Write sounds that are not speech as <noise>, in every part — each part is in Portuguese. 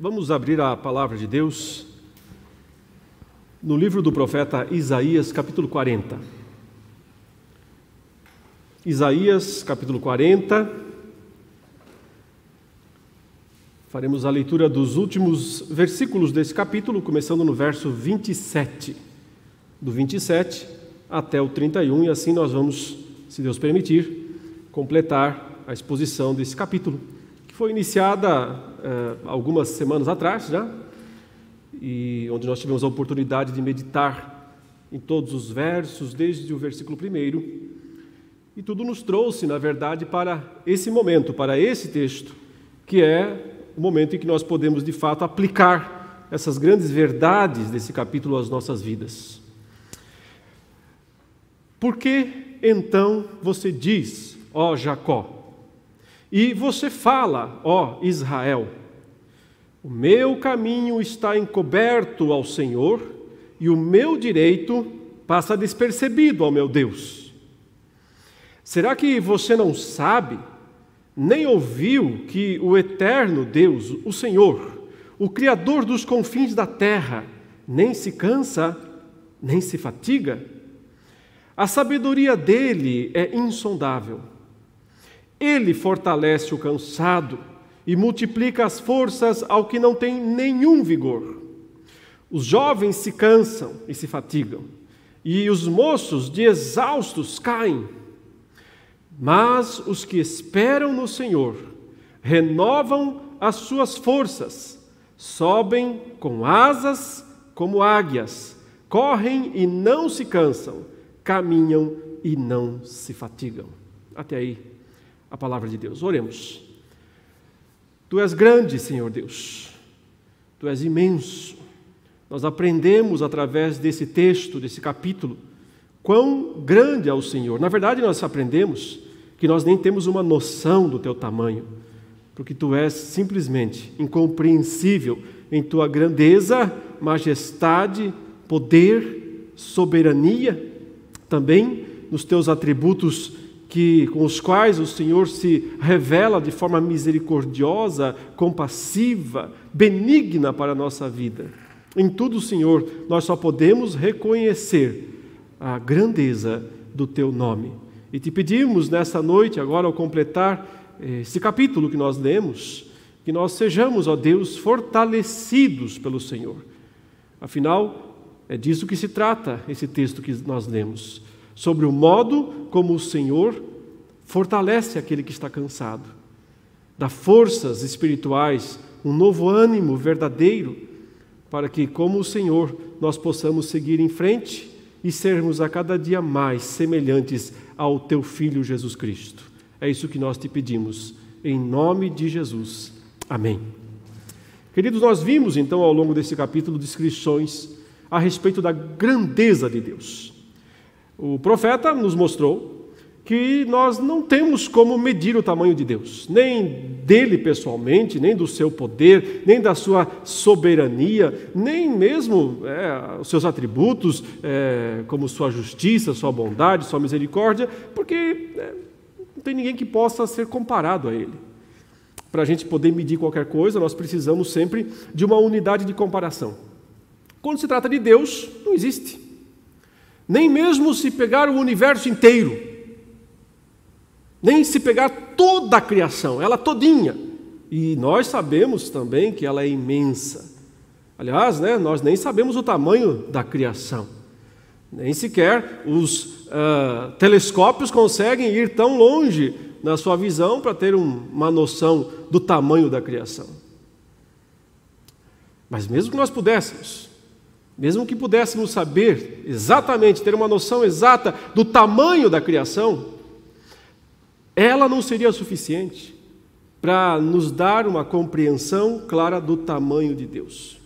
Vamos abrir a palavra de Deus no livro do profeta Isaías, capítulo 40. Isaías, capítulo 40. Faremos a leitura dos últimos versículos desse capítulo, começando no verso 27. Do 27 até o 31, e assim nós vamos, se Deus permitir, completar a exposição desse capítulo foi iniciada eh, algumas semanas atrás já, e onde nós tivemos a oportunidade de meditar em todos os versos, desde o versículo 1. E tudo nos trouxe, na verdade, para esse momento, para esse texto, que é o momento em que nós podemos, de fato, aplicar essas grandes verdades desse capítulo às nossas vidas. Por que então você diz, ó Jacó, e você fala, ó Israel: o meu caminho está encoberto ao Senhor, e o meu direito passa despercebido ao meu Deus. Será que você não sabe, nem ouviu que o eterno Deus, o Senhor, o Criador dos confins da terra, nem se cansa, nem se fatiga? A sabedoria dele é insondável ele fortalece o cansado e multiplica as forças ao que não tem nenhum vigor. Os jovens se cansam e se fatigam, e os moços de exaustos caem. Mas os que esperam no Senhor renovam as suas forças, sobem com asas como águias, correm e não se cansam, caminham e não se fatigam. Até aí a palavra de Deus. Oremos. Tu és grande, Senhor Deus. Tu és imenso. Nós aprendemos através desse texto, desse capítulo, quão grande é o Senhor. Na verdade, nós aprendemos que nós nem temos uma noção do teu tamanho, porque tu és simplesmente incompreensível em tua grandeza, majestade, poder, soberania, também nos teus atributos que, com os quais o Senhor se revela de forma misericordiosa, compassiva, benigna para a nossa vida. Em tudo, Senhor, nós só podemos reconhecer a grandeza do Teu nome. E te pedimos nessa noite, agora ao completar eh, esse capítulo que nós lemos, que nós sejamos, ó Deus, fortalecidos pelo Senhor. Afinal, é disso que se trata esse texto que nós lemos sobre o modo como o Senhor fortalece aquele que está cansado, dá forças espirituais, um novo ânimo verdadeiro, para que, como o Senhor, nós possamos seguir em frente e sermos a cada dia mais semelhantes ao Teu Filho Jesus Cristo. É isso que nós te pedimos, em nome de Jesus. Amém. Queridos, nós vimos então ao longo desse capítulo descrições a respeito da grandeza de Deus. O profeta nos mostrou que nós não temos como medir o tamanho de Deus, nem dele pessoalmente, nem do seu poder, nem da sua soberania, nem mesmo é, os seus atributos, é, como sua justiça, sua bondade, sua misericórdia, porque é, não tem ninguém que possa ser comparado a ele. Para a gente poder medir qualquer coisa, nós precisamos sempre de uma unidade de comparação. Quando se trata de Deus, não existe. Nem mesmo se pegar o universo inteiro, nem se pegar toda a criação, ela todinha. E nós sabemos também que ela é imensa. Aliás, né, nós nem sabemos o tamanho da criação. Nem sequer os uh, telescópios conseguem ir tão longe na sua visão para ter um, uma noção do tamanho da criação. Mas mesmo que nós pudéssemos, mesmo que pudéssemos saber exatamente, ter uma noção exata do tamanho da criação, ela não seria suficiente para nos dar uma compreensão clara do tamanho de Deus.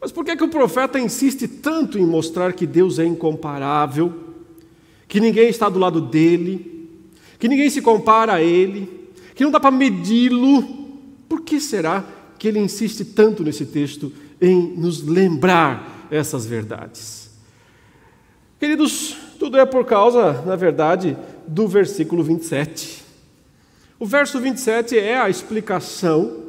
Mas por que, que o profeta insiste tanto em mostrar que Deus é incomparável, que ninguém está do lado dele, que ninguém se compara a ele, que não dá para medi-lo? Por que será que ele insiste tanto nesse texto em nos lembrar essas verdades. Queridos, tudo é por causa, na verdade, do versículo 27. O verso 27 é a explicação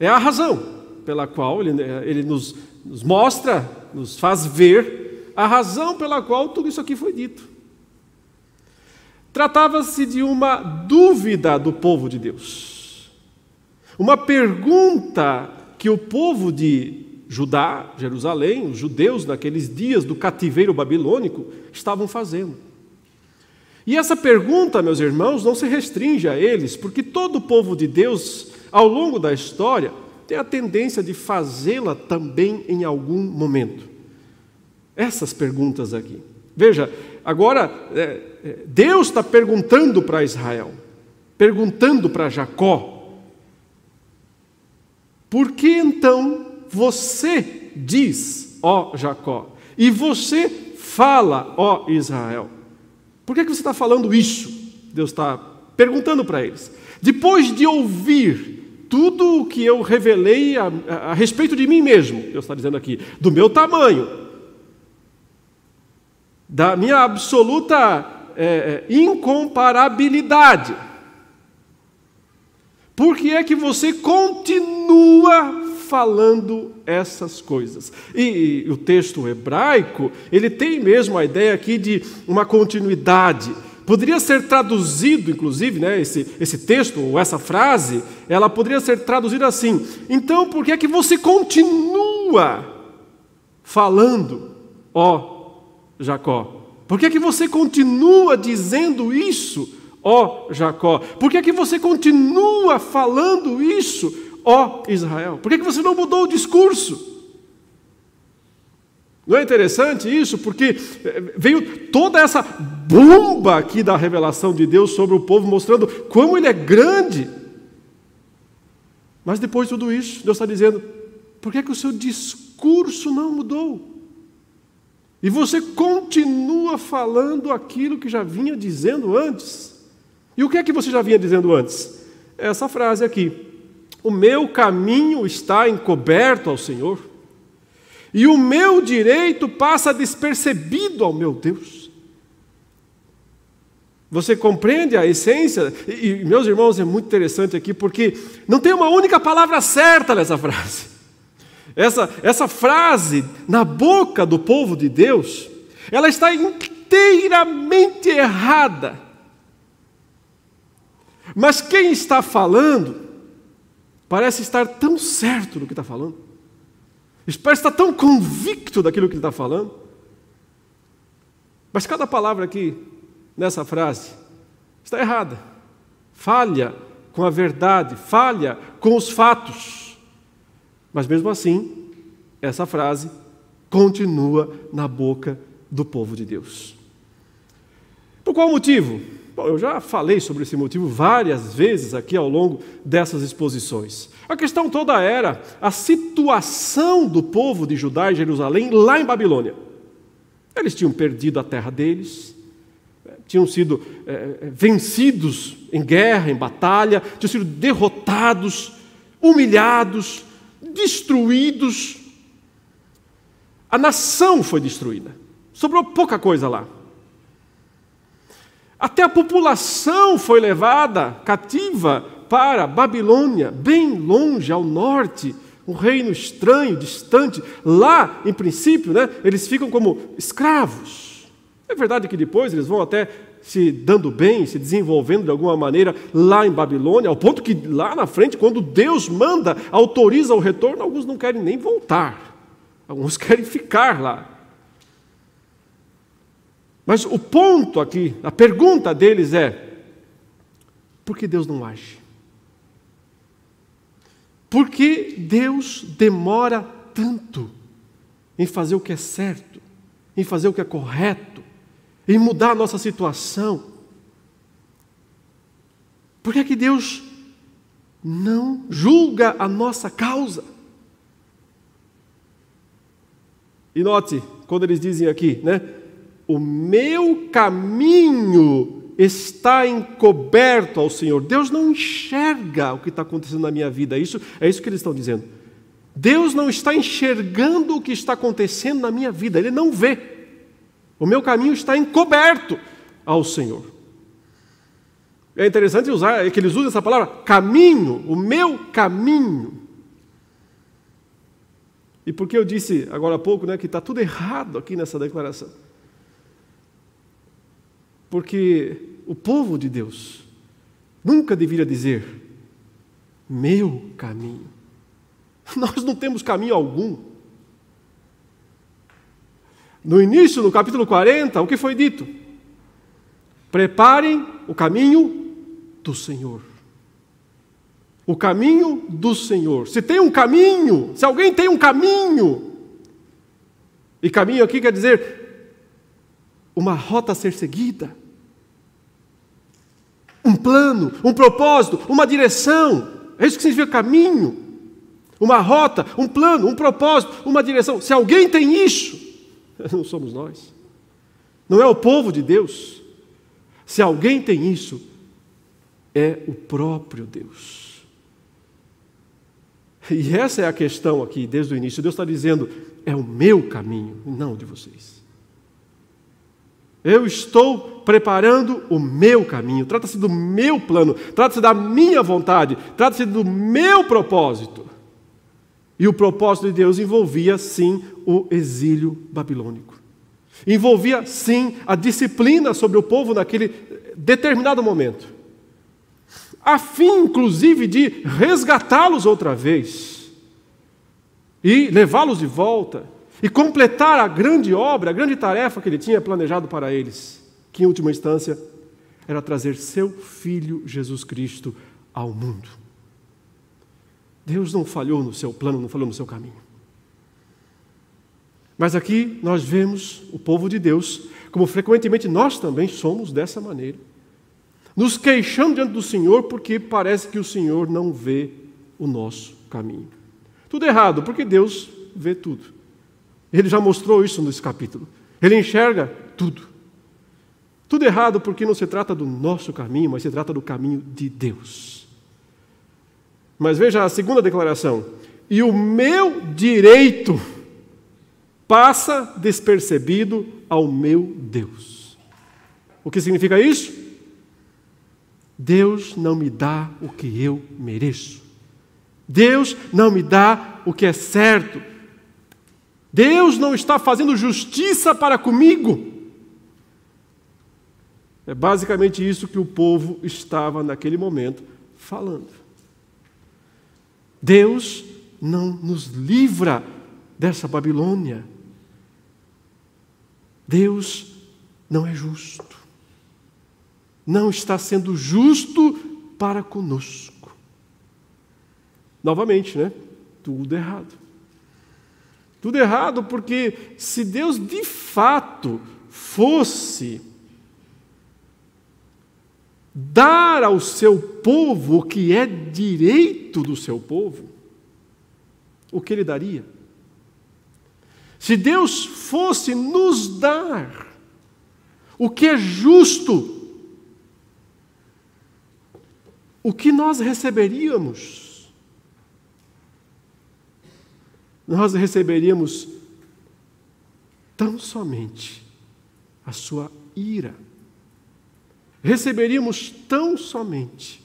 É a razão pela qual ele, ele nos, nos mostra, nos faz ver a razão pela qual tudo isso aqui foi dito. Tratava-se de uma dúvida do povo de Deus. Uma pergunta que o povo de Judá, Jerusalém, os judeus naqueles dias do cativeiro babilônico estavam fazendo. E essa pergunta, meus irmãos, não se restringe a eles, porque todo o povo de Deus, ao longo da história, tem a tendência de fazê-la também em algum momento. Essas perguntas aqui. Veja, agora, é, é, Deus está perguntando para Israel, perguntando para Jacó, por que então você diz, ó Jacó, e você fala, ó Israel? Por que, que você está falando isso? Deus está perguntando para eles. Depois de ouvir tudo o que eu revelei a, a, a respeito de mim mesmo, Deus está dizendo aqui, do meu tamanho, da minha absoluta é, é incomparabilidade. Por que é que você continua falando essas coisas. E, e, o texto hebraico, ele tem mesmo a ideia aqui de uma continuidade. Poderia ser traduzido, inclusive, né, esse, esse texto, ou essa frase, ela poderia ser traduzida assim: então por que é que você continua falando, ó Jacó? Por que é que você continua dizendo isso, ó Jacó? Por que é que você continua falando isso, ó Israel? Por que você não mudou o discurso? Não é interessante isso? Porque eh, veio toda essa bomba aqui da revelação de Deus sobre o povo, mostrando como ele é grande. Mas depois de tudo isso, Deus está dizendo: por que, que o seu discurso não mudou? E você continua falando aquilo que já vinha dizendo antes. E o que é que você já vinha dizendo antes? Essa frase aqui. O meu caminho está encoberto ao Senhor, e o meu direito passa despercebido ao meu Deus. Você compreende a essência? E, meus irmãos, é muito interessante aqui, porque não tem uma única palavra certa nessa frase. Essa, essa frase, na boca do povo de Deus, ela está inteiramente errada. Mas quem está falando parece estar tão certo do que está falando, parece estar tão convicto daquilo que ele está falando. Mas cada palavra aqui, nessa frase, está errada, falha com a verdade, falha com os fatos. Mas mesmo assim, essa frase continua na boca do povo de Deus. Por qual motivo? Bom, eu já falei sobre esse motivo várias vezes aqui ao longo dessas exposições. A questão toda era a situação do povo de Judá e Jerusalém lá em Babilônia. Eles tinham perdido a terra deles, tinham sido é, vencidos em guerra, em batalha, tinham sido derrotados, humilhados, destruídos. A nação foi destruída, sobrou pouca coisa lá. Até a população foi levada cativa para Babilônia, bem longe ao norte, um reino estranho, distante. Lá, em princípio, né, eles ficam como escravos. É verdade que depois eles vão até se dando bem, se desenvolvendo de alguma maneira lá em Babilônia, ao ponto que lá na frente, quando Deus manda, autoriza o retorno, alguns não querem nem voltar, alguns <laughs> querem ficar lá. Mas o ponto aqui, a pergunta deles é: por que Deus não age? Por que Deus demora tanto em fazer o que é certo, em fazer o que é correto, em mudar a nossa situação? Por que, é que Deus não julga a nossa causa? E note, quando eles dizem aqui, né? O meu caminho está encoberto ao Senhor. Deus não enxerga o que está acontecendo na minha vida. Isso é isso que eles estão dizendo. Deus não está enxergando o que está acontecendo na minha vida. Ele não vê. O meu caminho está encoberto ao Senhor. É interessante usar é que eles usam essa palavra caminho, o meu caminho. E por que eu disse agora há pouco né, que está tudo errado aqui nessa declaração? Porque o povo de Deus nunca deveria dizer meu caminho. <laughs> Nós não temos caminho algum. No início, no capítulo 40, o que foi dito? Preparem o caminho do Senhor. O caminho do Senhor. Se tem um caminho, se alguém tem um caminho, e caminho aqui quer dizer uma rota a ser seguida, um plano, um propósito, uma direção. É isso que significa caminho. Uma rota, um plano, um propósito, uma direção. Se alguém tem isso, <laughs> não somos nós. Não é o povo de Deus. Se alguém tem isso, é o próprio Deus. E essa é a questão aqui, desde o início. Deus está dizendo: é o meu caminho, não o de vocês. Eu estou preparando o meu caminho. Trata-se do meu plano, trata-se da minha vontade, trata-se do meu propósito. E o propósito de Deus envolvia, sim, o exílio babilônico. Envolvia, sim, a disciplina sobre o povo naquele determinado momento. A fim, inclusive, de resgatá-los outra vez e levá-los de volta e completar a grande obra, a grande tarefa que ele tinha planejado para eles, que em última instância era trazer seu filho Jesus Cristo ao mundo. Deus não falhou no seu plano, não falhou no seu caminho. Mas aqui nós vemos o povo de Deus, como frequentemente nós também somos dessa maneira, nos queixando diante do Senhor porque parece que o Senhor não vê o nosso caminho. Tudo errado, porque Deus vê tudo. Ele já mostrou isso nesse capítulo. Ele enxerga tudo. Tudo errado porque não se trata do nosso caminho, mas se trata do caminho de Deus. Mas veja a segunda declaração: e o meu direito passa despercebido ao meu Deus. O que significa isso? Deus não me dá o que eu mereço. Deus não me dá o que é certo. Deus não está fazendo justiça para comigo. É basicamente isso que o povo estava naquele momento falando. Deus não nos livra dessa Babilônia. Deus não é justo. Não está sendo justo para conosco. Novamente, né? Tudo errado. Tudo errado, porque se Deus de fato fosse dar ao seu povo o que é direito do seu povo, o que ele daria? Se Deus fosse nos dar o que é justo, o que nós receberíamos? Nós receberíamos tão somente a sua ira. Receberíamos tão somente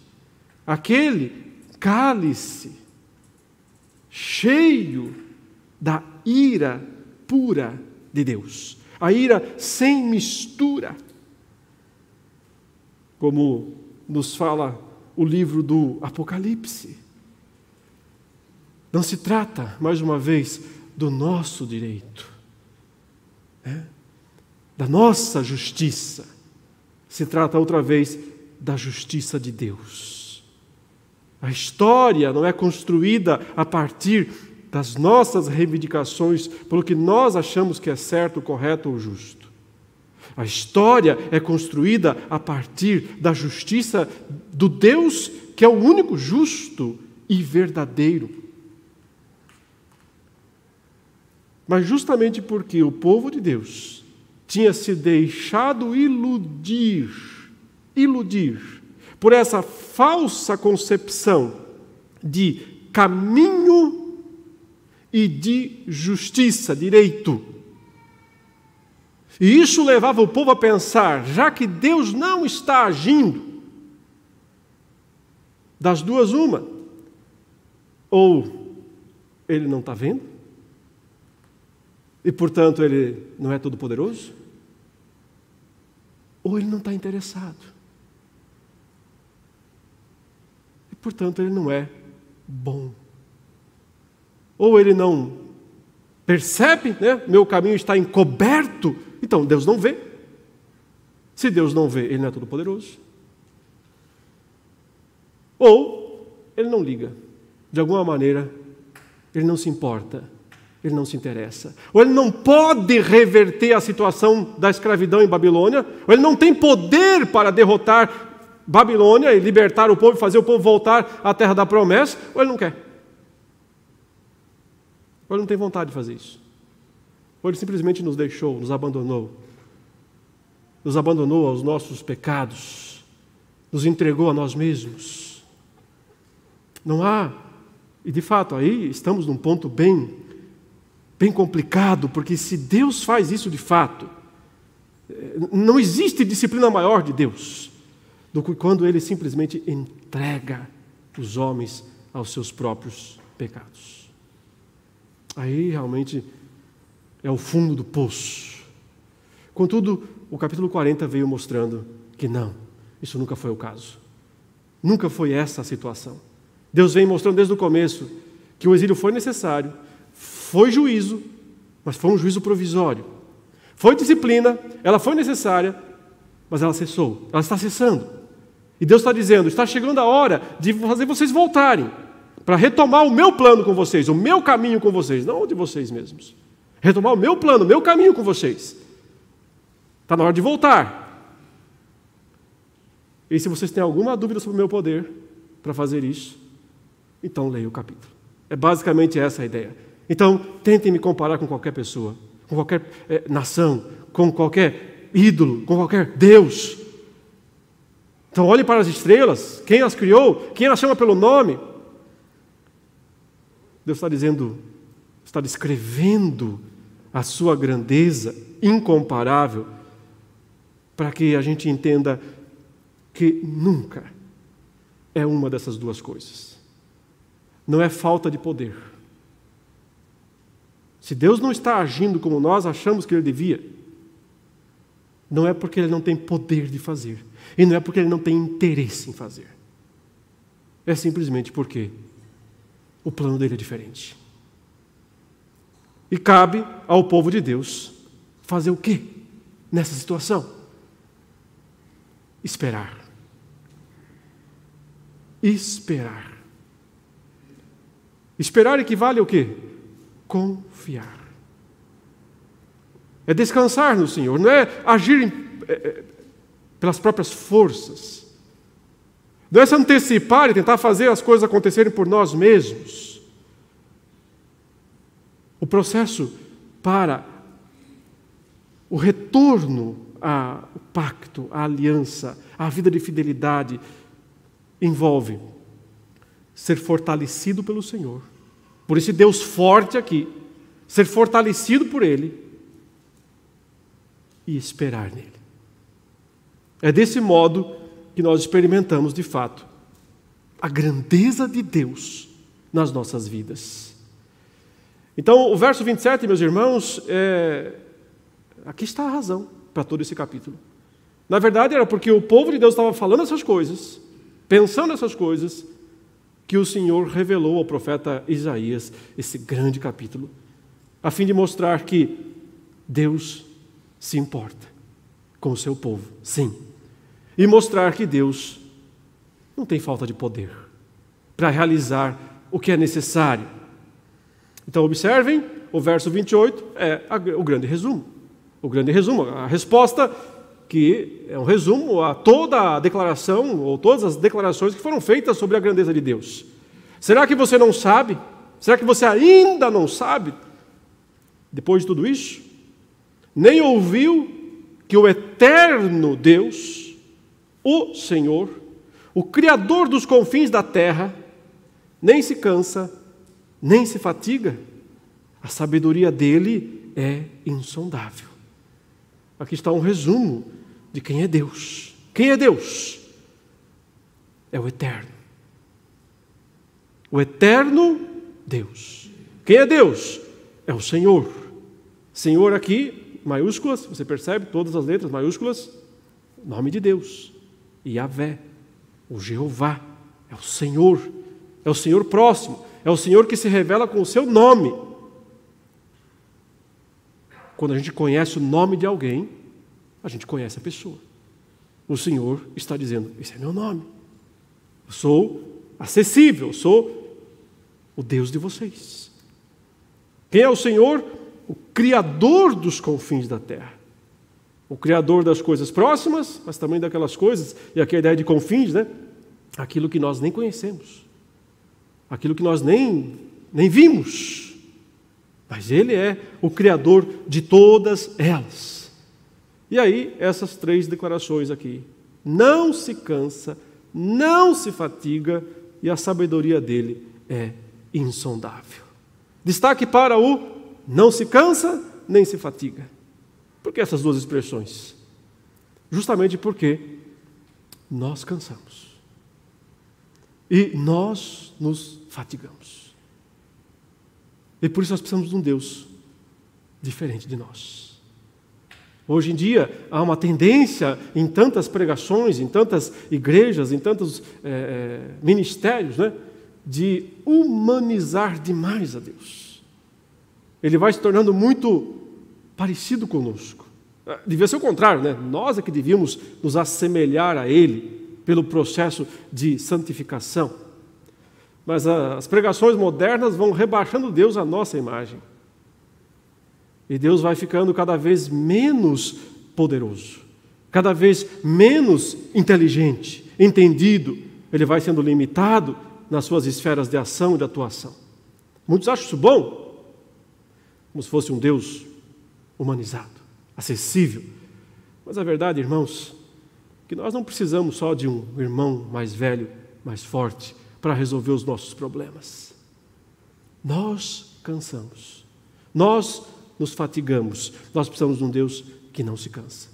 aquele cálice cheio da ira pura de Deus, a ira sem mistura, como nos fala o livro do Apocalipse. Não se trata, mais uma vez, do nosso direito, né? da nossa justiça. Se trata outra vez da justiça de Deus. A história não é construída a partir das nossas reivindicações, pelo que nós achamos que é certo, correto ou justo. A história é construída a partir da justiça do Deus que é o único justo e verdadeiro. Mas justamente porque o povo de Deus tinha se deixado iludir, iludir, por essa falsa concepção de caminho e de justiça, direito. E isso levava o povo a pensar, já que Deus não está agindo, das duas, uma, ou ele não está vendo, E portanto ele não é todo-poderoso? Ou ele não está interessado? E portanto ele não é bom. Ou ele não percebe, né? Meu caminho está encoberto. Então Deus não vê. Se Deus não vê, ele não é todo-poderoso. Ou ele não liga. De alguma maneira, ele não se importa, ele não se interessa. Ou ele não pode reverter a situação da escravidão em Babilônia, ou ele não tem poder para derrotar Babilônia e libertar o povo fazer o povo voltar à terra da promessa, ou ele não quer. Ou ele não tem vontade de fazer isso. Ou ele simplesmente nos deixou, nos abandonou. Nos abandonou aos nossos pecados, nos entregou a nós mesmos. Não há e de fato, aí estamos num ponto bem, bem complicado, porque se Deus faz isso de fato, eh, não existe disciplina maior de Deus do que quando Ele simplesmente entrega os homens aos seus próprios pecados. Aí realmente é o fundo do poço. Contudo, o capítulo 40 veio mostrando que não, isso nunca foi o caso. Nunca foi essa a situação. Deus vem mostrando desde o começo que o exílio foi necessário, foi juízo, mas foi um juízo provisório. Foi disciplina, ela foi necessária, mas ela cessou, ela está cessando. E Deus está dizendo: está chegando a hora de fazer vocês voltarem, para retomar o meu plano com vocês, o meu caminho com vocês, não o de vocês mesmos. Retomar o meu plano, o meu caminho com vocês. Está na hora de voltar. E se vocês têm alguma dúvida sobre o meu poder para fazer isso, então leia o capítulo. É basicamente essa a ideia. Então, tentem me comparar com qualquer pessoa, com qualquer é, nação, com qualquer ídolo, com qualquer Deus. Então, olhe para as estrelas, quem as criou, quem as chama pelo nome. Deus está dizendo, está descrevendo a sua grandeza incomparável, para que a gente entenda que nunca é uma dessas duas coisas não é falta de poder. Se Deus não está agindo como nós achamos que Ele devia, não é porque Ele não tem poder de fazer, e não é porque Ele não tem interesse em fazer. É simplesmente porque o plano dele é diferente. E cabe ao povo de Deus fazer o quê nessa situação? Esperar. Esperar. Esperar equivale ao quê? Confiar. É descansar no Senhor, não é agir em, é, é, pelas próprias forças. Não é se antecipar e tentar fazer as coisas acontecerem por nós mesmos. O processo para o retorno ao pacto, à aliança, à vida de fidelidade, envolve ser fortalecido pelo Senhor. Por esse Deus forte aqui, ser fortalecido por Ele e esperar nele. É desse modo que nós experimentamos de fato a grandeza de Deus nas nossas vidas. Então, o verso 27, meus irmãos, é... aqui está a razão para todo esse capítulo. Na verdade, era porque o povo de Deus estava falando essas coisas, pensando essas coisas, que o Senhor revelou ao profeta Isaías esse grande capítulo, a fim de mostrar que Deus se importa com o seu povo, sim, e mostrar que Deus não tem falta de poder para realizar o que é necessário. Então, observem, o verso 28 é o grande resumo. O grande resumo, a resposta que é um resumo a toda a declaração, ou todas as declarações que foram feitas sobre a grandeza de Deus. Será que você não sabe? Será que você ainda não sabe? Depois de tudo isso? Nem ouviu que o eterno Deus, o Senhor, o Criador dos confins da terra, nem se cansa, nem se fatiga. A sabedoria dele é insondável. Aqui está um resumo de quem é Deus. Quem é Deus? É o Eterno. O Eterno Deus. Quem é Deus? É o Senhor. Senhor aqui, maiúsculas, você percebe todas as letras maiúsculas, nome de Deus. Yahvé, o Jeová, é o Senhor, é o Senhor próximo, é o Senhor que se revela com o seu nome. Quando a gente conhece o nome de alguém, a gente conhece a pessoa. O Senhor está dizendo: Esse é meu nome. Eu sou acessível, sou o Deus de vocês. Quem é o Senhor? O Criador dos confins da terra. O Criador das coisas próximas, mas também daquelas coisas, e aqui a ideia de confins, né? Aquilo que nós nem conhecemos, aquilo que nós nem, nem vimos, mas Ele é o Criador de todas elas. E aí, essas três declarações aqui: não se cansa, não se fatiga, e a sabedoria dele é insondável. Destaque para o não se cansa nem se fatiga. Por que essas duas expressões? Justamente porque nós cansamos e nós nos fatigamos. E por isso nós precisamos de um Deus diferente de nós. Hoje em dia há uma tendência em tantas pregações, em tantas igrejas, em tantos é, ministérios, né, de humanizar demais a Deus. Ele vai se tornando muito parecido conosco. Ah, devia ser o contrário, né? Nós é que devíamos nos assemelhar a Ele pelo processo de santificação. Mas as pregações modernas vão rebaixando Deus à nossa imagem. E Deus vai ficando cada vez menos poderoso, cada vez menos inteligente, entendido. Ele vai sendo limitado nas suas esferas de ação e de atuação. Muitos acham isso bom, como se fosse um Deus humanizado, acessível. Mas a verdade, irmãos, que nós não precisamos só de um irmão mais velho, mais forte, para resolver os nossos problemas. Nós cansamos, nós nos fatigamos, nós precisamos de um Deus que não se cansa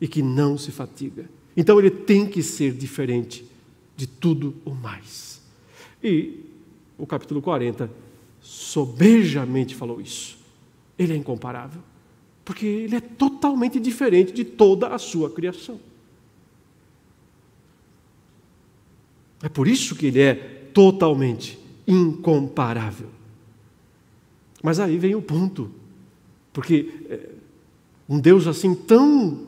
e que não se fatiga. Então ele tem que ser diferente de tudo o mais. E o capítulo 40 sobejamente falou isso. Ele é incomparável, porque ele é totalmente diferente de toda a sua criação. É por isso que ele é totalmente incomparável. Mas aí vem o ponto, porque é, um Deus assim tão,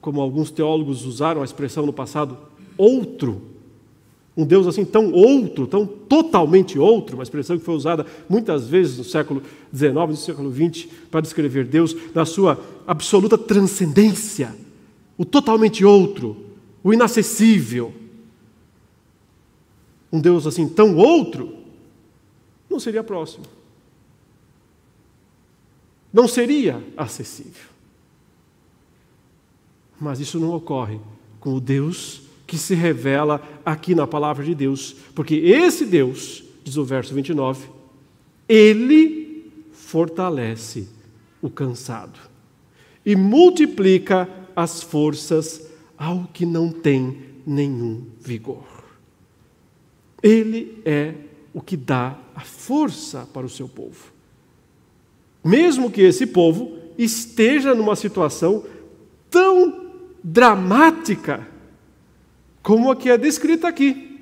como alguns teólogos usaram a expressão no passado, outro, um Deus assim tão outro, tão totalmente outro, uma expressão que foi usada muitas vezes no século XIX no século XX para descrever Deus na sua absoluta transcendência, o totalmente outro, o inacessível. Um Deus assim tão outro não seria próximo. Não seria acessível. Mas isso não ocorre com o Deus que se revela aqui na palavra de Deus, porque esse Deus, diz o verso 29, ele fortalece o cansado e multiplica as forças ao que não tem nenhum vigor. Ele é o que dá a força para o seu povo. Mesmo que esse povo esteja numa situação tão dramática como a que é descrita aqui.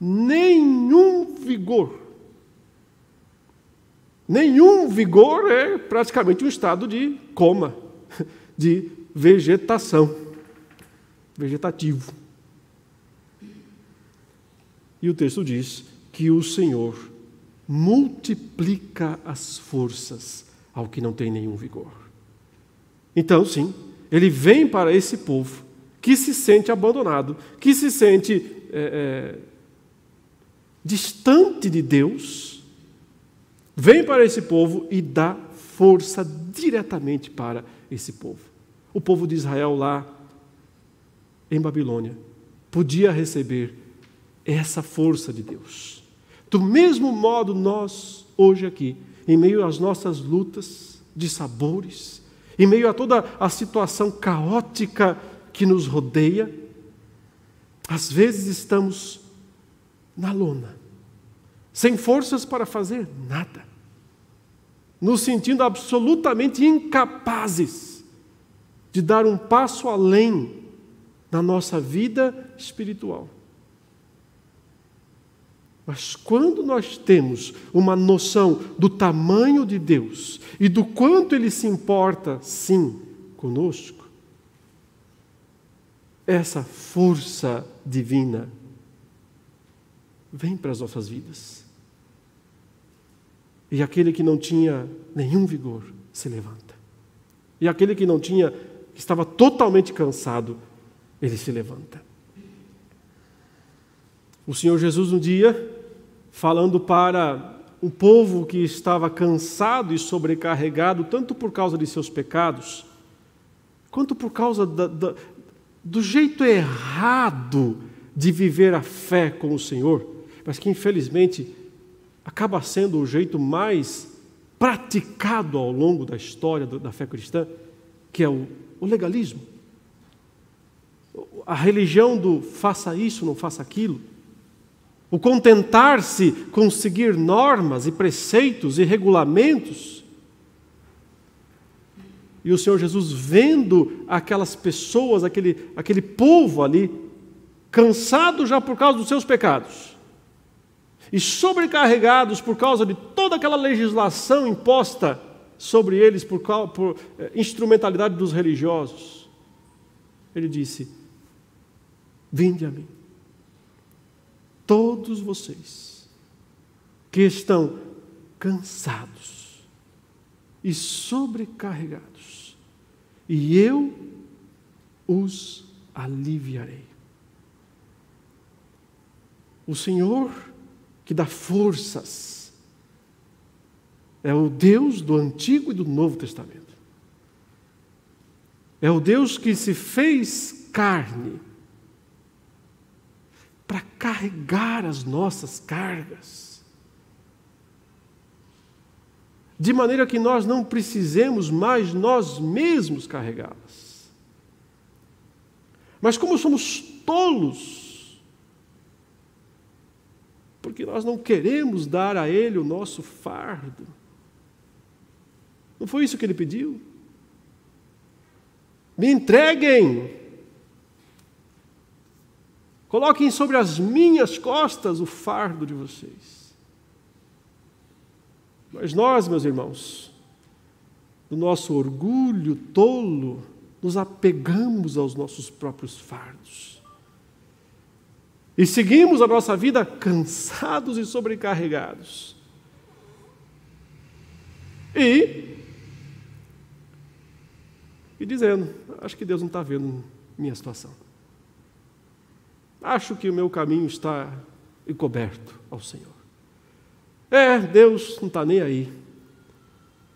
Nenhum vigor. Nenhum vigor é praticamente um estado de coma, <laughs> de vegetação, vegetativo. E o texto diz que o Senhor multiplica as forças ao que não tem nenhum vigor. Então, sim, ele vem para esse povo que se sente abandonado, que se sente é, é, distante de Deus, vem para esse povo e dá força diretamente para esse povo. O povo de Israel lá em Babilônia podia receber essa força de Deus. Do mesmo modo, nós, hoje aqui, em meio às nossas lutas de sabores, em meio a toda a situação caótica que nos rodeia, às vezes estamos na lona, sem forças para fazer nada. nos sentindo absolutamente incapazes de dar um passo além na nossa vida espiritual. Mas quando nós temos uma noção do tamanho de Deus e do quanto Ele se importa, sim, conosco, essa força divina vem para as nossas vidas. E aquele que não tinha nenhum vigor se levanta. E aquele que não tinha, que estava totalmente cansado, ele se levanta. O Senhor Jesus, um dia, falando para um povo que estava cansado e sobrecarregado, tanto por causa de seus pecados, quanto por causa da, da, do jeito errado de viver a fé com o Senhor, mas que infelizmente acaba sendo o jeito mais praticado ao longo da história da fé cristã, que é o, o legalismo. A religião do faça isso, não faça aquilo. O contentar-se com seguir normas e preceitos e regulamentos. E o Senhor Jesus vendo aquelas pessoas, aquele, aquele povo ali, cansado já por causa dos seus pecados e sobrecarregados por causa de toda aquela legislação imposta sobre eles por, por eh, instrumentalidade dos religiosos. Ele disse: Vinde a mim, todos vocês que estão cansados e sobrecarregados, e eu os aliviarei. O Senhor que dá forças. É o Deus do Antigo e do Novo Testamento. É o Deus que se fez carne para carregar as nossas cargas. De maneira que nós não precisemos mais nós mesmos carregá-las. Mas como somos tolos, porque nós não queremos dar a Ele o nosso fardo. Não foi isso que ele pediu? Me entreguem, coloquem sobre as minhas costas o fardo de vocês. Mas nós, meus irmãos, no nosso orgulho tolo, nos apegamos aos nossos próprios fardos. E seguimos a nossa vida cansados e sobrecarregados. E, e dizendo: Acho que Deus não está vendo minha situação. Acho que o meu caminho está encoberto ao Senhor. É, Deus não está nem aí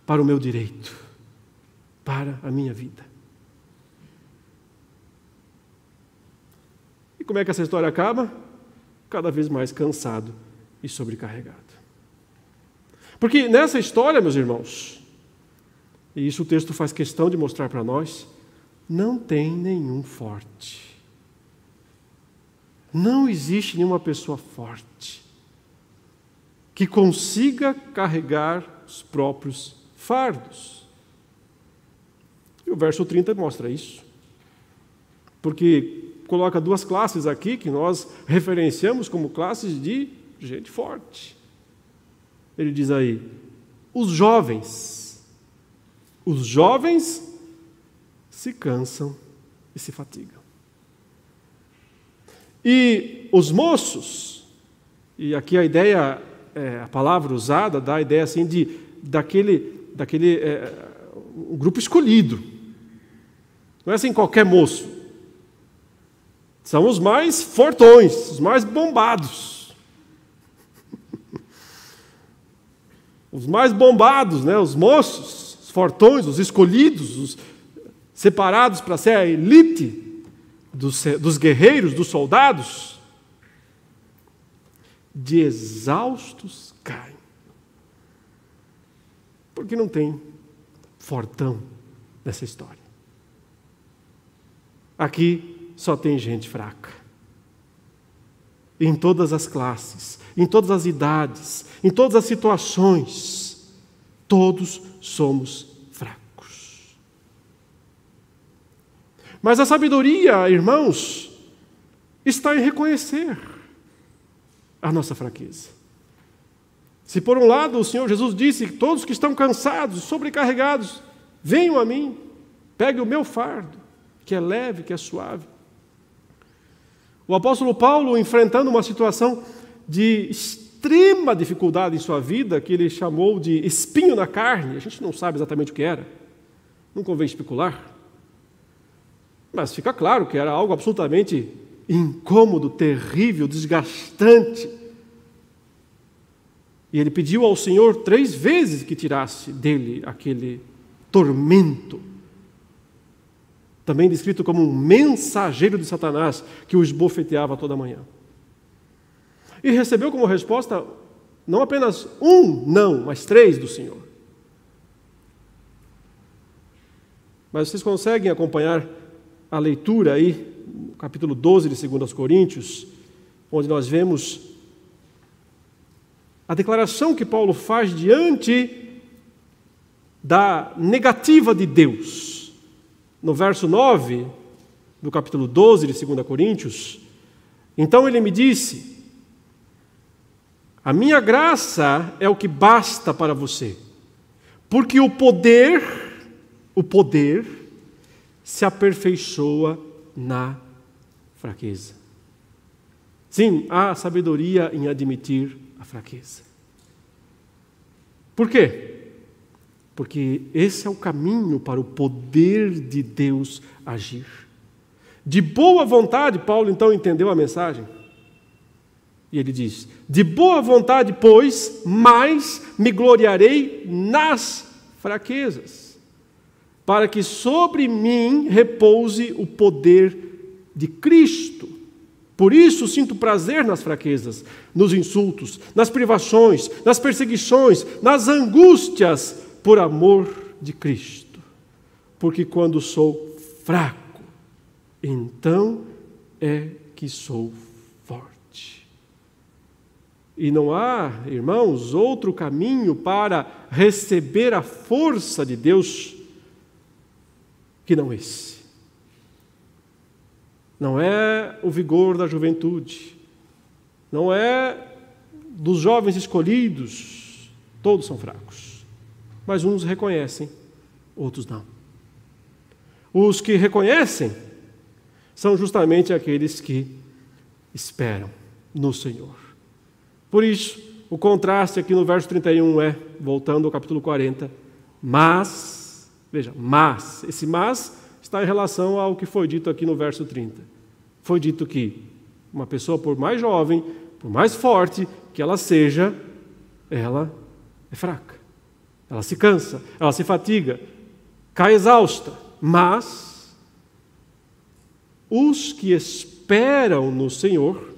para o meu direito, para a minha vida. como é que essa história acaba? Cada vez mais cansado e sobrecarregado. Porque nessa história, meus irmãos, e isso o texto faz questão de mostrar para nós, não tem nenhum forte. Não existe nenhuma pessoa forte que consiga carregar os próprios fardos. E o verso 30 mostra isso. Porque coloca duas classes aqui que nós referenciamos como classes de gente forte. Ele diz aí: os jovens, os jovens se cansam e se fatigam. E os moços, e aqui a ideia, é, a palavra usada dá a ideia assim de daquele, daquele é, um grupo escolhido. Não é assim qualquer moço. São os mais fortões, os mais bombados. <laughs> Os mais bombados, né? os moços, os fortões, os escolhidos, os separados para ser a elite dos, dos guerreiros, dos soldados, de exaustos caem. Porque não tem fortão nessa história. Aqui só tem gente fraca. Em todas as classes, em todas as idades, em todas as situações. Todos somos fracos. Mas a sabedoria, irmãos, está em reconhecer a nossa fraqueza. Se por um lado o Senhor Jesus disse: Todos que estão cansados, sobrecarregados, venham a mim, pegue o meu fardo, que é leve, que é suave. O apóstolo Paulo, enfrentando uma situação de extrema dificuldade em sua vida, que ele chamou de espinho na carne, a gente não sabe exatamente o que era, não convém especular, mas fica claro que era algo absolutamente incômodo, terrível, desgastante. E ele pediu ao Senhor três vezes que tirasse dele aquele tormento. Também descrito como um mensageiro de Satanás que o esbofeteava toda manhã. E recebeu como resposta não apenas um não, mas três do Senhor. Mas vocês conseguem acompanhar a leitura aí, capítulo 12 de 2 Coríntios, onde nós vemos a declaração que Paulo faz diante da negativa de Deus. No verso 9 do capítulo 12 de 2 Coríntios, então ele me disse: A minha graça é o que basta para você, porque o poder, o poder, se aperfeiçoa na fraqueza. Sim, há sabedoria em admitir a fraqueza. Por quê? Porque esse é o caminho para o poder de Deus agir. De boa vontade, Paulo então entendeu a mensagem. E ele diz: De boa vontade, pois, mais me gloriarei nas fraquezas, para que sobre mim repouse o poder de Cristo. Por isso sinto prazer nas fraquezas, nos insultos, nas privações, nas perseguições, nas angústias por amor de Cristo. Porque quando sou fraco, então é que sou forte. E não há, irmãos, outro caminho para receber a força de Deus que não esse. Não é o vigor da juventude, não é dos jovens escolhidos, todos são fracos mas uns reconhecem, outros não. Os que reconhecem são justamente aqueles que esperam no Senhor. Por isso, o contraste aqui no verso 31 é, voltando ao capítulo 40, mas, veja, mas, esse mas está em relação ao que foi dito aqui no verso 30. Foi dito que uma pessoa, por mais jovem, por mais forte que ela seja, ela é fraca. Ela se cansa, ela se fatiga, cai exausta, mas os que esperam no Senhor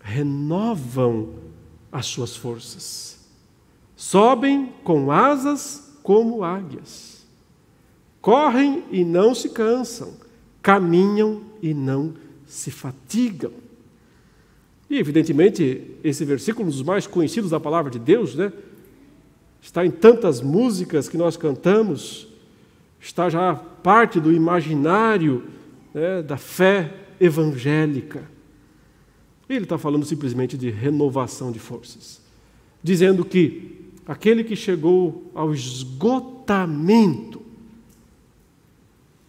renovam as suas forças, sobem com asas como águias, correm e não se cansam, caminham e não se fatigam. E, evidentemente, esse versículo, um dos mais conhecidos da palavra de Deus, né? está em tantas músicas que nós cantamos, está já parte do imaginário né, da fé evangélica. Ele está falando simplesmente de renovação de forças, dizendo que aquele que chegou ao esgotamento,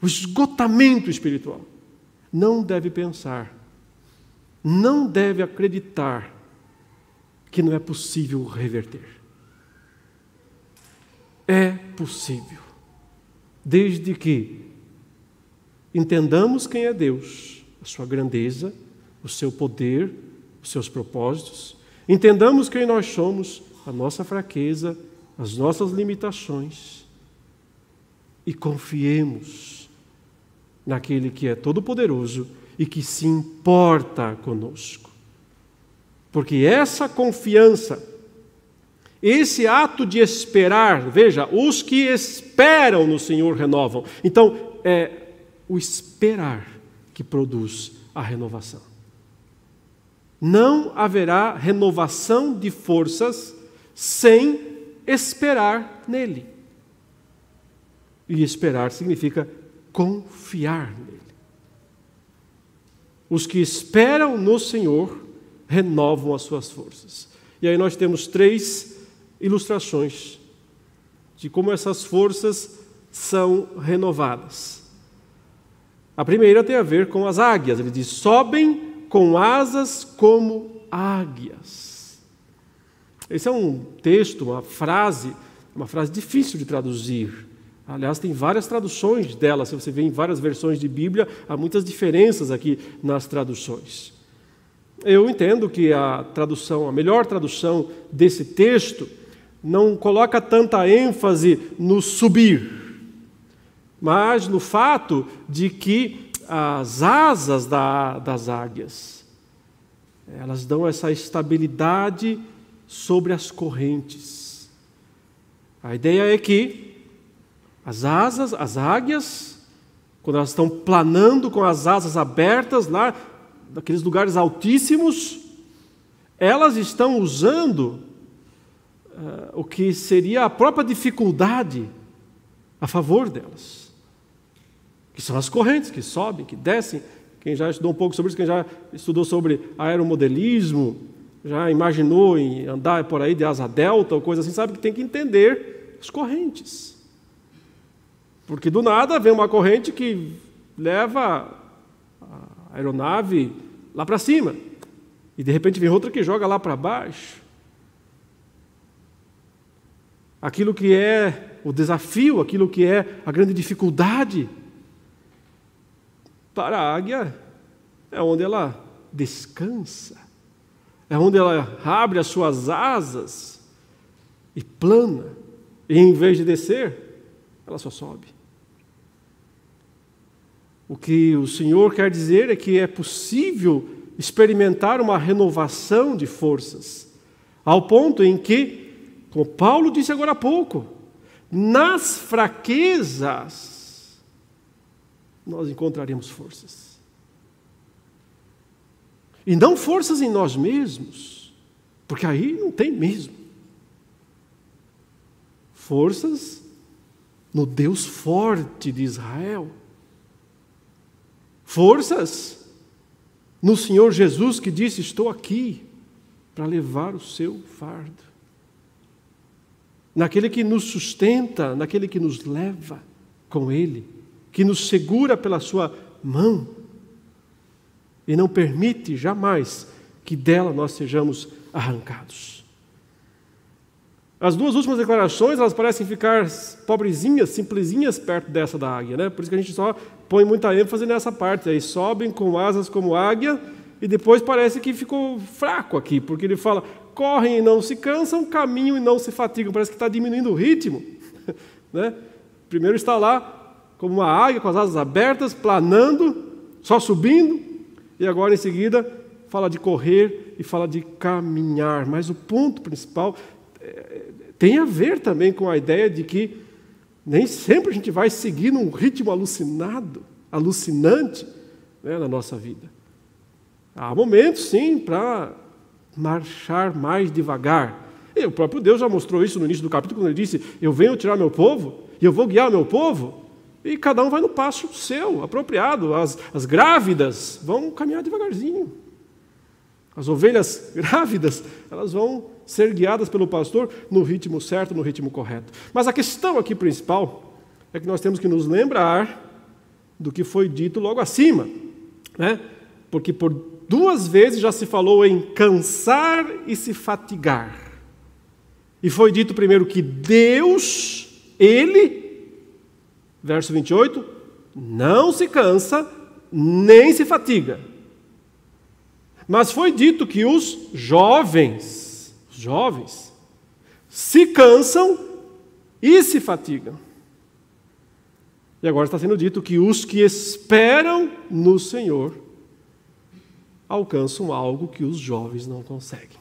o esgotamento espiritual, não deve pensar não deve acreditar que não é possível reverter. É possível, desde que entendamos quem é Deus, a sua grandeza, o seu poder, os seus propósitos, entendamos quem nós somos, a nossa fraqueza, as nossas limitações e confiemos naquele que é todo-poderoso e que se importa conosco. Porque essa confiança, esse ato de esperar, veja, os que esperam no Senhor renovam. Então, é o esperar que produz a renovação. Não haverá renovação de forças sem esperar nele. E esperar significa confiar nele. Os que esperam no Senhor renovam as suas forças. E aí nós temos três ilustrações de como essas forças são renovadas. A primeira tem a ver com as águias. Ele diz: sobem com asas como águias. Esse é um texto, uma frase, uma frase difícil de traduzir. Aliás, tem várias traduções dela, se você vê em várias versões de Bíblia, há muitas diferenças aqui nas traduções. Eu entendo que a tradução, a melhor tradução desse texto, não coloca tanta ênfase no subir, mas no fato de que as asas da, das águias, elas dão essa estabilidade sobre as correntes. A ideia é que as asas, as águias, quando elas estão planando com as asas abertas lá, naqueles lugares altíssimos, elas estão usando uh, o que seria a própria dificuldade a favor delas, que são as correntes que sobem, que descem. Quem já estudou um pouco sobre isso, quem já estudou sobre aeromodelismo, já imaginou em andar por aí de asa delta ou coisa assim, sabe que tem que entender as correntes. Porque do nada vem uma corrente que leva a aeronave lá para cima. E de repente vem outra que joga lá para baixo. Aquilo que é o desafio, aquilo que é a grande dificuldade para a águia é onde ela descansa, é onde ela abre as suas asas e plana, e em vez de descer, ela só sobe. O que o Senhor quer dizer é que é possível experimentar uma renovação de forças, ao ponto em que, como Paulo disse agora há pouco, nas fraquezas nós encontraremos forças. E não forças em nós mesmos, porque aí não tem mesmo. Forças no Deus forte de Israel forças no Senhor Jesus que disse: Estou aqui para levar o seu fardo. Naquele que nos sustenta, naquele que nos leva com Ele, que nos segura pela Sua mão e não permite jamais que dela nós sejamos arrancados. As duas últimas declarações, elas parecem ficar pobrezinhas, simplesinhas perto dessa da águia, né? Por isso que a gente só põe muita ênfase nessa parte. Aí sobem com asas como águia, e depois parece que ficou fraco aqui, porque ele fala: correm e não se cansam, caminham e não se fatigam. Parece que está diminuindo o ritmo. <laughs> né? Primeiro está lá como uma águia com as asas abertas, planando, só subindo, e agora em seguida fala de correr e fala de caminhar. Mas o ponto principal tem a ver também com a ideia de que nem sempre a gente vai seguir num ritmo alucinado, alucinante né, na nossa vida. Há momentos, sim, para marchar mais devagar. E o próprio Deus já mostrou isso no início do capítulo, quando ele disse: Eu venho tirar meu povo, e eu vou guiar meu povo, e cada um vai no passo seu, apropriado. As, as grávidas vão caminhar devagarzinho. As ovelhas <laughs> grávidas, elas vão ser guiadas pelo pastor no ritmo certo, no ritmo correto. Mas a questão aqui principal é que nós temos que nos lembrar do que foi dito logo acima, né? Porque por duas vezes já se falou em cansar e se fatigar. E foi dito primeiro que Deus, Ele, verso 28, não se cansa nem se fatiga. Mas foi dito que os jovens, os jovens, se cansam e se fatigam. E agora está sendo dito que os que esperam no Senhor alcançam algo que os jovens não conseguem.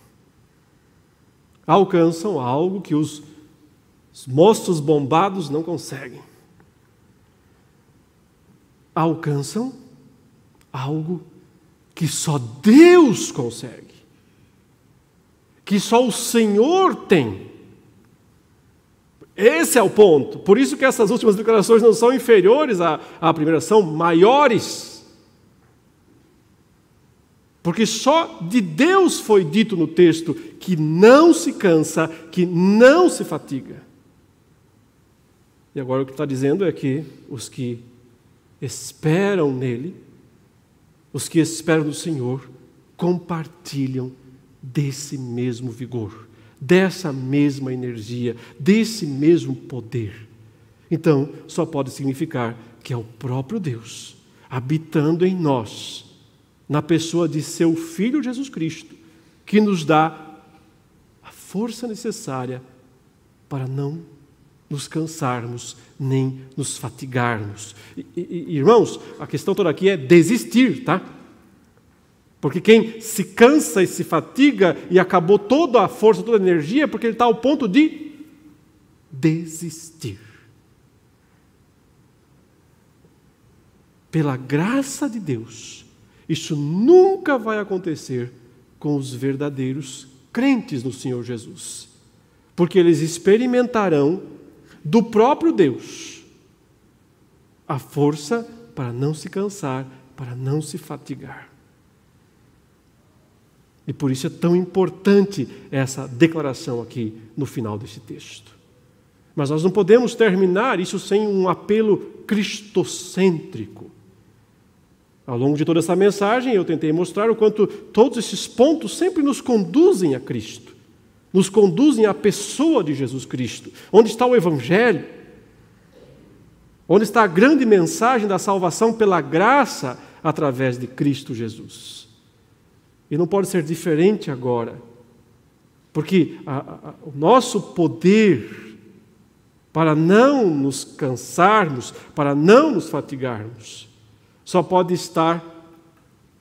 Alcançam algo que os moços bombados não conseguem. Alcançam algo que só Deus consegue. que só o Senhor tem. Esse é o ponto. Por isso que essas últimas declarações não são inferiores à, à primeira, são maiores. Porque só de Deus foi dito no texto que não se cansa, que não se fatiga. E agora o que está dizendo é que os que esperam nele, os que esperam no Senhor, compartilham desse mesmo vigor, dessa mesma energia, desse mesmo poder. Então, só pode significar que é o próprio Deus habitando em nós, na pessoa de seu Filho Jesus Cristo, que nos dá a força necessária para não nos cansarmos nem nos fatigarmos. E, e, irmãos, a questão toda aqui é desistir, tá? Porque quem se cansa e se fatiga e acabou toda a força, toda a energia, é porque ele está ao ponto de desistir. Pela graça de Deus, isso nunca vai acontecer com os verdadeiros crentes no Senhor Jesus, porque eles experimentarão do próprio Deus a força para não se cansar, para não se fatigar. E por isso é tão importante essa declaração aqui no final desse texto. Mas nós não podemos terminar isso sem um apelo cristocêntrico. Ao longo de toda essa mensagem, eu tentei mostrar o quanto todos esses pontos sempre nos conduzem a Cristo, nos conduzem à pessoa de Jesus Cristo. Onde está o Evangelho? Onde está a grande mensagem da salvação pela graça através de Cristo Jesus? E não pode ser diferente agora, porque a, a, o nosso poder para não nos cansarmos, para não nos fatigarmos, só pode estar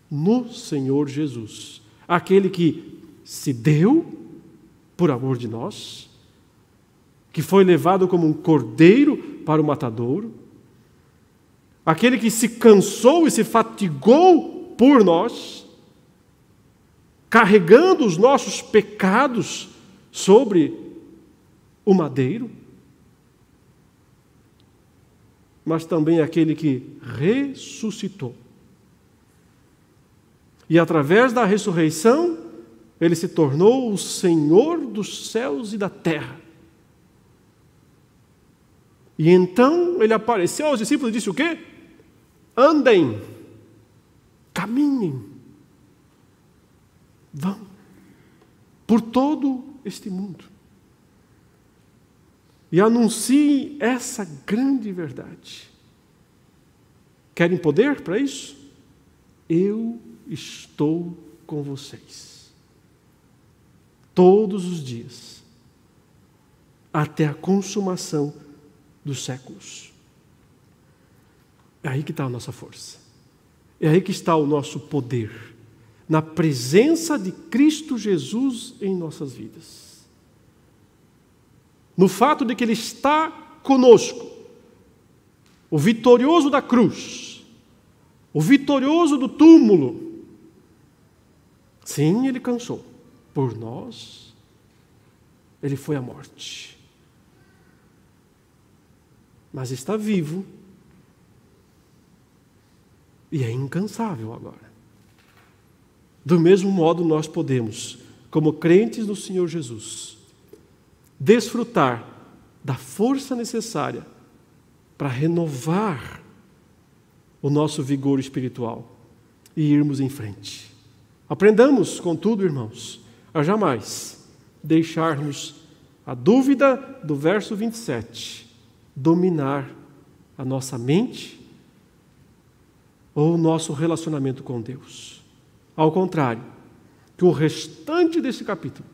no Senhor Jesus, aquele que se deu por amor de nós, que foi levado como um cordeiro para o matadouro, aquele que se cansou e se fatigou por nós, carregando os nossos pecados sobre o madeiro, mas também aquele que ressuscitou. E através da ressurreição, ele se tornou o Senhor dos céus e da terra. E então ele apareceu aos discípulos e disse o quê? Andem, caminhem, Vão por todo este mundo e anunciem essa grande verdade. Querem poder para isso? Eu estou com vocês todos os dias, até a consumação dos séculos. É aí que está a nossa força, é aí que está o nosso poder na presença de Cristo Jesus em nossas vidas. No fato de que Ele está conosco, o vitorioso da cruz, o vitorioso do túmulo. Sim, Ele cansou. Por nós, Ele foi à morte. Mas está vivo e é incansável agora. Do mesmo modo, nós podemos, como crentes no Senhor Jesus, desfrutar da força necessária para renovar o nosso vigor espiritual e irmos em frente. Aprendamos, contudo, irmãos, a jamais deixarmos a dúvida do verso 27 dominar a nossa mente ou o nosso relacionamento com Deus. Ao contrário, que o restante desse capítulo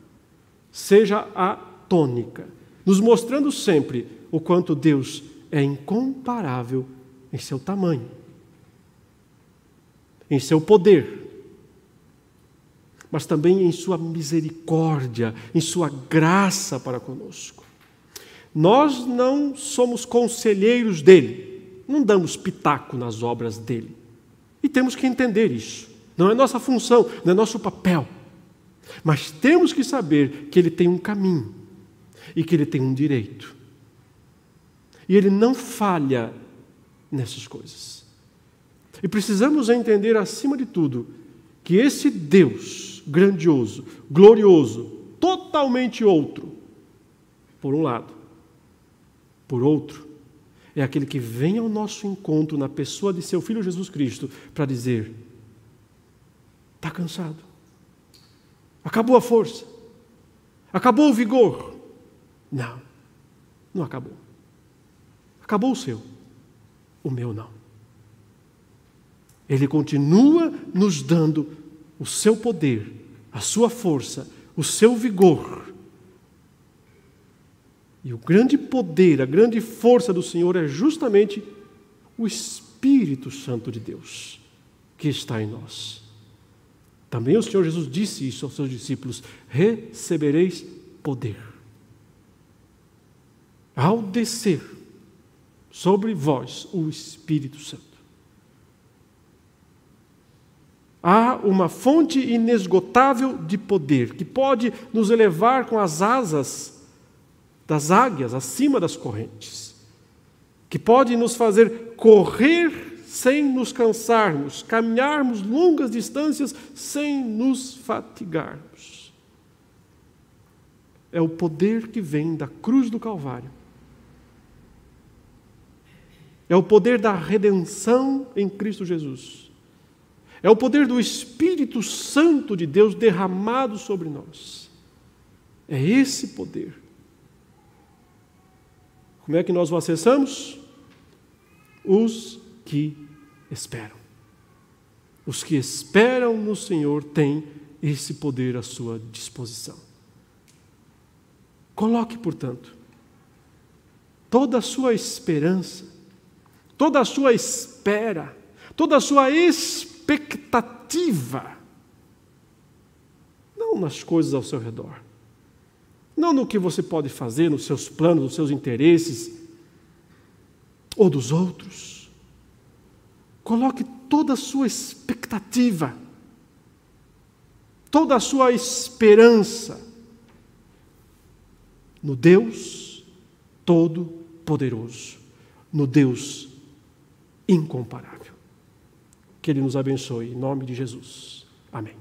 seja a tônica, nos mostrando sempre o quanto Deus é incomparável em seu tamanho, em seu poder, mas também em sua misericórdia, em sua graça para conosco. Nós não somos conselheiros dele, não damos pitaco nas obras dele. E temos que entender isso. Não é nossa função, não é nosso papel. Mas temos que saber que ele tem um caminho e que ele tem um direito. E ele não falha nessas coisas. E precisamos entender, acima de tudo, que esse Deus grandioso, glorioso, totalmente outro, por um lado, por outro, é aquele que vem ao nosso encontro na pessoa de seu Filho Jesus Cristo para dizer: está cansado, acabou a força, acabou o vigor. Não, não acabou. Acabou o seu, o meu não. Ele continua nos dando o seu poder, a sua força, o seu vigor. E o grande poder, a grande força do Senhor é justamente o Espírito Santo de Deus que está em nós. Também o Senhor Jesus disse isso aos seus discípulos: recebereis poder. Ao descer sobre vós o Espírito Santo. Há uma fonte inesgotável de poder que pode nos elevar com as asas das águias acima das correntes, que pode nos fazer correr sem nos cansarmos, caminharmos longas distâncias sem nos fatigarmos. É o poder que vem da cruz do Calvário é o poder da redenção em Cristo Jesus. É o poder do Espírito Santo de Deus derramado sobre nós. É esse poder. Como é que nós o acessamos? Os que esperam. Os que esperam no Senhor têm esse poder à sua disposição. Coloque, portanto, toda a sua esperança toda a sua espera, toda a sua expectativa, não nas coisas ao seu redor, não no que você pode fazer, nos seus planos, nos seus interesses, ou dos outros. Coloque toda a sua expectativa, toda a sua esperança. No Deus Todo-Poderoso, no Deus incomparável. Que Ele nos abençoe, em nome de Jesus. Amém.